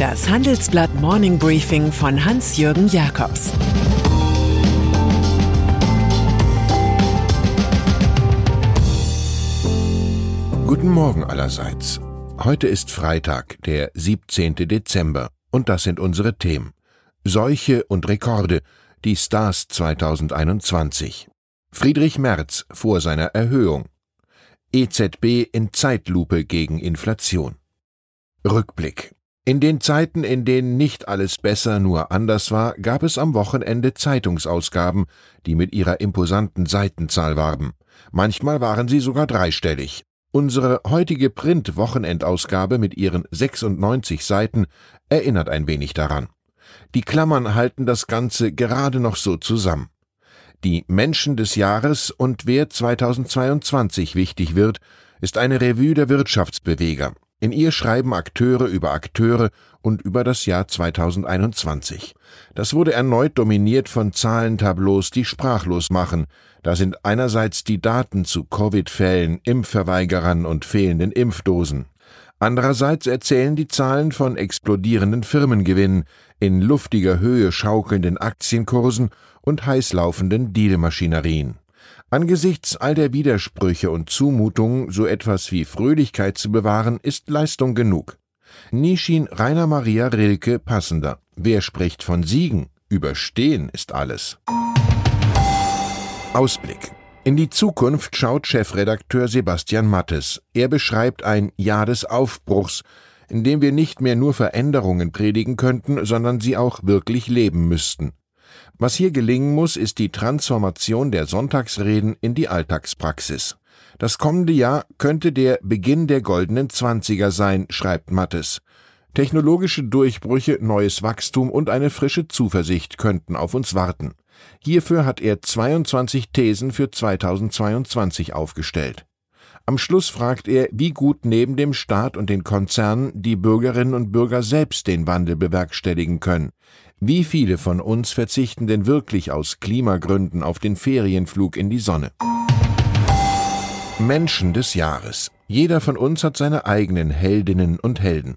Das Handelsblatt Morning Briefing von Hans-Jürgen Jakobs Guten Morgen allerseits. Heute ist Freitag, der 17. Dezember, und das sind unsere Themen. Seuche und Rekorde, die Stars 2021. Friedrich Merz vor seiner Erhöhung. EZB in Zeitlupe gegen Inflation. Rückblick. In den Zeiten, in denen nicht alles besser, nur anders war, gab es am Wochenende Zeitungsausgaben, die mit ihrer imposanten Seitenzahl warben. Manchmal waren sie sogar dreistellig. Unsere heutige Print-Wochenendausgabe mit ihren 96 Seiten erinnert ein wenig daran. Die Klammern halten das Ganze gerade noch so zusammen. Die Menschen des Jahres und wer 2022 wichtig wird, ist eine Revue der Wirtschaftsbeweger. In ihr schreiben Akteure über Akteure und über das Jahr 2021. Das wurde erneut dominiert von Zahlentableaus, die sprachlos machen. Da sind einerseits die Daten zu Covid-Fällen, Impfverweigerern und fehlenden Impfdosen. Andererseits erzählen die Zahlen von explodierenden Firmengewinnen, in luftiger Höhe schaukelnden Aktienkursen und heißlaufenden Dealmaschinerien. Angesichts all der Widersprüche und Zumutungen so etwas wie Fröhlichkeit zu bewahren, ist Leistung genug. Nie schien Rainer Maria Rilke passender. Wer spricht von Siegen? Überstehen ist alles. Ausblick in die Zukunft schaut Chefredakteur Sebastian Mattes. Er beschreibt ein Jahr des Aufbruchs, in dem wir nicht mehr nur Veränderungen predigen könnten, sondern sie auch wirklich leben müssten. Was hier gelingen muss, ist die Transformation der Sonntagsreden in die Alltagspraxis. Das kommende Jahr könnte der Beginn der goldenen Zwanziger sein, schreibt Mattes. Technologische Durchbrüche, neues Wachstum und eine frische Zuversicht könnten auf uns warten. Hierfür hat er 22 Thesen für 2022 aufgestellt. Am Schluss fragt er, wie gut neben dem Staat und den Konzernen die Bürgerinnen und Bürger selbst den Wandel bewerkstelligen können. Wie viele von uns verzichten denn wirklich aus Klimagründen auf den Ferienflug in die Sonne? Menschen des Jahres. Jeder von uns hat seine eigenen Heldinnen und Helden.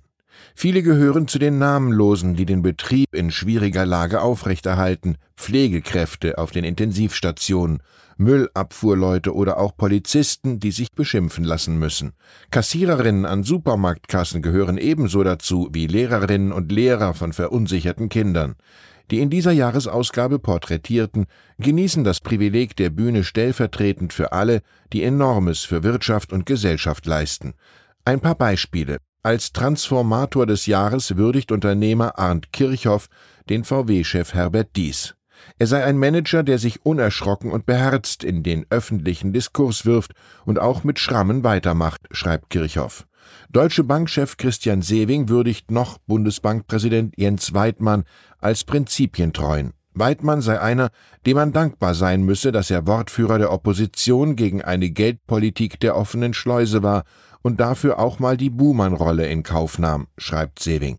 Viele gehören zu den Namenlosen, die den Betrieb in schwieriger Lage aufrechterhalten, Pflegekräfte auf den Intensivstationen, Müllabfuhrleute oder auch Polizisten, die sich beschimpfen lassen müssen. Kassiererinnen an Supermarktkassen gehören ebenso dazu wie Lehrerinnen und Lehrer von verunsicherten Kindern. Die in dieser Jahresausgabe Porträtierten genießen das Privileg der Bühne stellvertretend für alle, die Enormes für Wirtschaft und Gesellschaft leisten. Ein paar Beispiele. Als Transformator des Jahres würdigt Unternehmer Arndt Kirchhoff den VW-Chef Herbert Dies. Er sei ein Manager, der sich unerschrocken und beherzt in den öffentlichen Diskurs wirft und auch mit Schrammen weitermacht, schreibt Kirchhoff. Deutsche Bankchef Christian Sewing würdigt noch Bundesbankpräsident Jens Weidmann als prinzipientreuen. Weidmann sei einer, dem man dankbar sein müsse, dass er Wortführer der Opposition gegen eine Geldpolitik der offenen Schleuse war und dafür auch mal die Buhmann-Rolle in Kauf nahm, schreibt Sewing.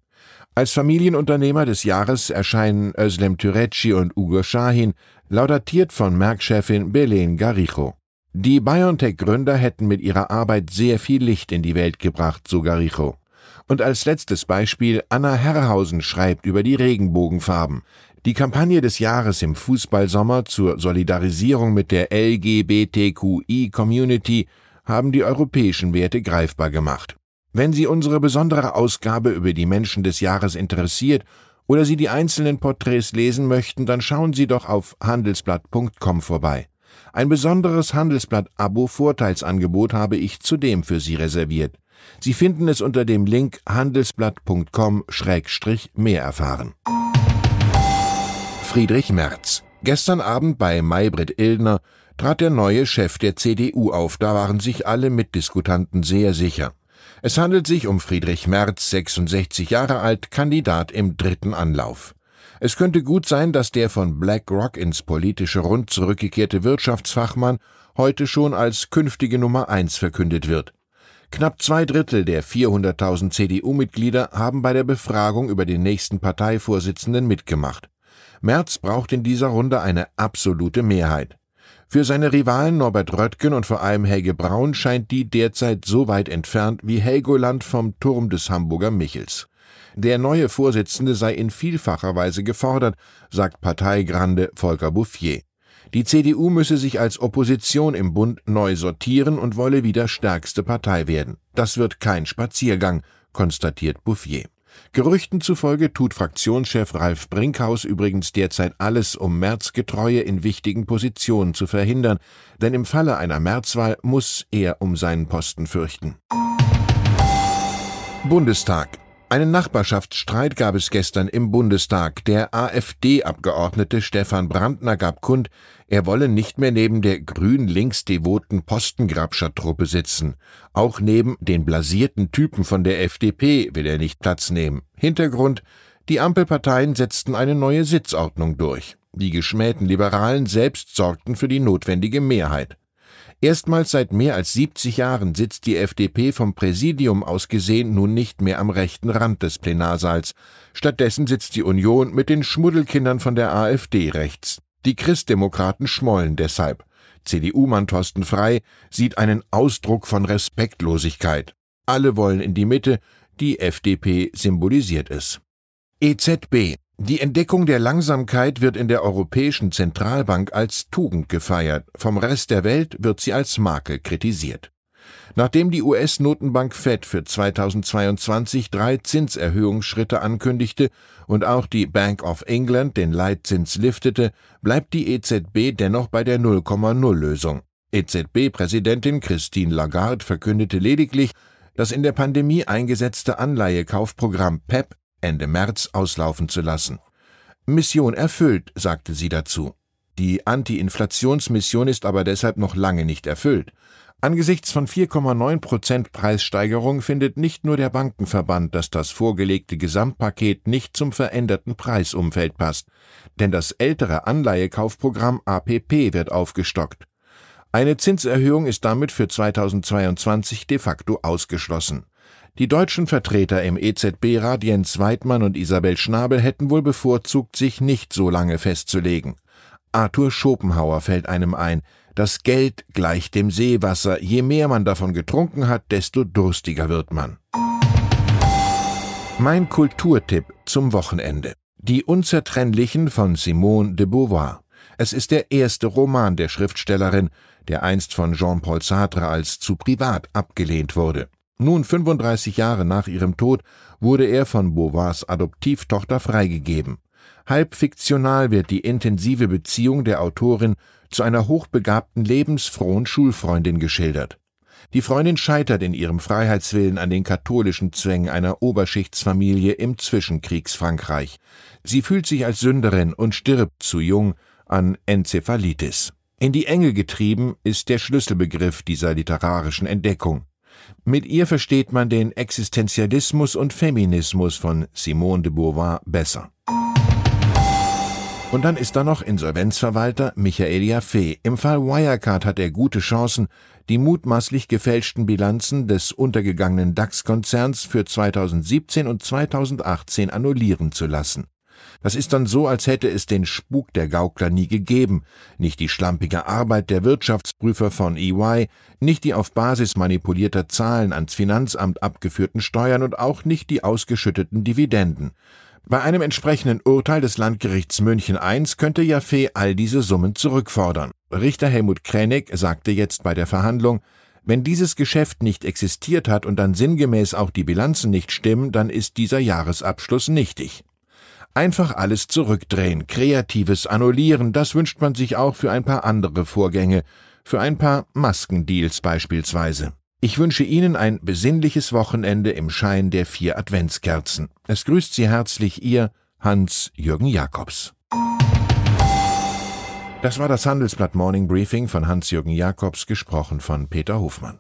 Als Familienunternehmer des Jahres erscheinen Özlem Türeci und Ugo Shahin, laudatiert von Merck-Chefin Belen Garijo. Die BioNTech-Gründer hätten mit ihrer Arbeit sehr viel Licht in die Welt gebracht, so Garijo. Und als letztes Beispiel Anna Herrhausen schreibt über die Regenbogenfarben. Die Kampagne des Jahres im Fußballsommer zur Solidarisierung mit der LGBTQI-Community haben die europäischen Werte greifbar gemacht. Wenn Sie unsere besondere Ausgabe über die Menschen des Jahres interessiert oder Sie die einzelnen Porträts lesen möchten, dann schauen Sie doch auf handelsblatt.com vorbei. Ein besonderes Handelsblatt-Abo-Vorteilsangebot habe ich zudem für Sie reserviert. Sie finden es unter dem Link handelsblatt.com-mehr erfahren. Friedrich Merz. Gestern Abend bei Maybrit Illner trat der neue Chef der CDU auf, da waren sich alle Mitdiskutanten sehr sicher. Es handelt sich um Friedrich Merz, 66 Jahre alt, Kandidat im dritten Anlauf. Es könnte gut sein, dass der von BlackRock ins politische Rund zurückgekehrte Wirtschaftsfachmann heute schon als künftige Nummer eins verkündet wird. Knapp zwei Drittel der 400.000 CDU-Mitglieder haben bei der Befragung über den nächsten Parteivorsitzenden mitgemacht. Merz braucht in dieser Runde eine absolute Mehrheit. Für seine Rivalen Norbert Röttgen und vor allem Helge Braun scheint die derzeit so weit entfernt wie Helgoland vom Turm des Hamburger Michels. Der neue Vorsitzende sei in vielfacher Weise gefordert, sagt Parteigrande Volker Bouffier. Die CDU müsse sich als Opposition im Bund neu sortieren und wolle wieder stärkste Partei werden. Das wird kein Spaziergang, konstatiert Bouffier. Gerüchten zufolge tut Fraktionschef Ralf Brinkhaus übrigens derzeit alles, um Märzgetreue in wichtigen Positionen zu verhindern, denn im Falle einer Märzwahl muss er um seinen Posten fürchten. Bundestag einen Nachbarschaftsstreit gab es gestern im Bundestag. Der AfD-Abgeordnete Stefan Brandner gab kund, er wolle nicht mehr neben der grün-links-devoten Postengrabscher-Truppe sitzen. Auch neben den blasierten Typen von der FDP will er nicht Platz nehmen. Hintergrund, die Ampelparteien setzten eine neue Sitzordnung durch. Die geschmähten Liberalen selbst sorgten für die notwendige Mehrheit. Erstmals seit mehr als 70 Jahren sitzt die FDP vom Präsidium aus gesehen nun nicht mehr am rechten Rand des Plenarsaals. Stattdessen sitzt die Union mit den Schmuddelkindern von der AfD rechts. Die Christdemokraten schmollen deshalb. CDU-Mann Thorsten Frei sieht einen Ausdruck von Respektlosigkeit. Alle wollen in die Mitte, die FDP symbolisiert es. EZB die Entdeckung der Langsamkeit wird in der Europäischen Zentralbank als Tugend gefeiert, vom Rest der Welt wird sie als Makel kritisiert. Nachdem die US-Notenbank Fed für 2022 drei Zinserhöhungsschritte ankündigte und auch die Bank of England den Leitzins liftete, bleibt die EZB dennoch bei der 0,0-Lösung. EZB-Präsidentin Christine Lagarde verkündete lediglich, das in der Pandemie eingesetzte Anleihekaufprogramm PEP Ende März auslaufen zu lassen. Mission erfüllt, sagte sie dazu. Die Anti-Inflationsmission ist aber deshalb noch lange nicht erfüllt. Angesichts von 4,9 Prozent Preissteigerung findet nicht nur der Bankenverband, dass das vorgelegte Gesamtpaket nicht zum veränderten Preisumfeld passt, denn das ältere Anleihekaufprogramm APP wird aufgestockt. Eine Zinserhöhung ist damit für 2022 de facto ausgeschlossen. Die deutschen Vertreter im EZB-Rat Jens Weidmann und Isabel Schnabel hätten wohl bevorzugt, sich nicht so lange festzulegen. Arthur Schopenhauer fällt einem ein, das Geld gleicht dem Seewasser, je mehr man davon getrunken hat, desto durstiger wird man. Mein Kulturtipp zum Wochenende. Die Unzertrennlichen von Simone de Beauvoir. Es ist der erste Roman der Schriftstellerin, der einst von Jean-Paul Sartre als zu privat abgelehnt wurde. Nun 35 Jahre nach ihrem Tod wurde er von Beauvoirs Adoptivtochter freigegeben. Halb fiktional wird die intensive Beziehung der Autorin zu einer hochbegabten, lebensfrohen Schulfreundin geschildert. Die Freundin scheitert in ihrem Freiheitswillen an den katholischen Zwängen einer Oberschichtsfamilie im Zwischenkriegsfrankreich. Sie fühlt sich als Sünderin und stirbt zu jung an Enzephalitis. In die Enge getrieben ist der Schlüsselbegriff dieser literarischen Entdeckung. Mit ihr versteht man den Existenzialismus und Feminismus von Simone de Beauvoir besser. Und dann ist da noch Insolvenzverwalter Michael Jaffe. Im Fall Wirecard hat er gute Chancen, die mutmaßlich gefälschten Bilanzen des untergegangenen DAX-Konzerns für 2017 und 2018 annullieren zu lassen. Das ist dann so, als hätte es den Spuk der Gaukler nie gegeben, nicht die schlampige Arbeit der Wirtschaftsprüfer von EY, nicht die auf Basis manipulierter Zahlen ans Finanzamt abgeführten Steuern und auch nicht die ausgeschütteten Dividenden. Bei einem entsprechenden Urteil des Landgerichts München I könnte Jaffe all diese Summen zurückfordern. Richter Helmut Kränig sagte jetzt bei der Verhandlung, wenn dieses Geschäft nicht existiert hat und dann sinngemäß auch die Bilanzen nicht stimmen, dann ist dieser Jahresabschluss nichtig. Einfach alles zurückdrehen, kreatives Annullieren, das wünscht man sich auch für ein paar andere Vorgänge, für ein paar Maskendeals beispielsweise. Ich wünsche Ihnen ein besinnliches Wochenende im Schein der vier Adventskerzen. Es grüßt Sie herzlich Ihr Hans-Jürgen Jakobs. Das war das Handelsblatt Morning Briefing von Hans-Jürgen Jakobs, gesprochen von Peter Hofmann.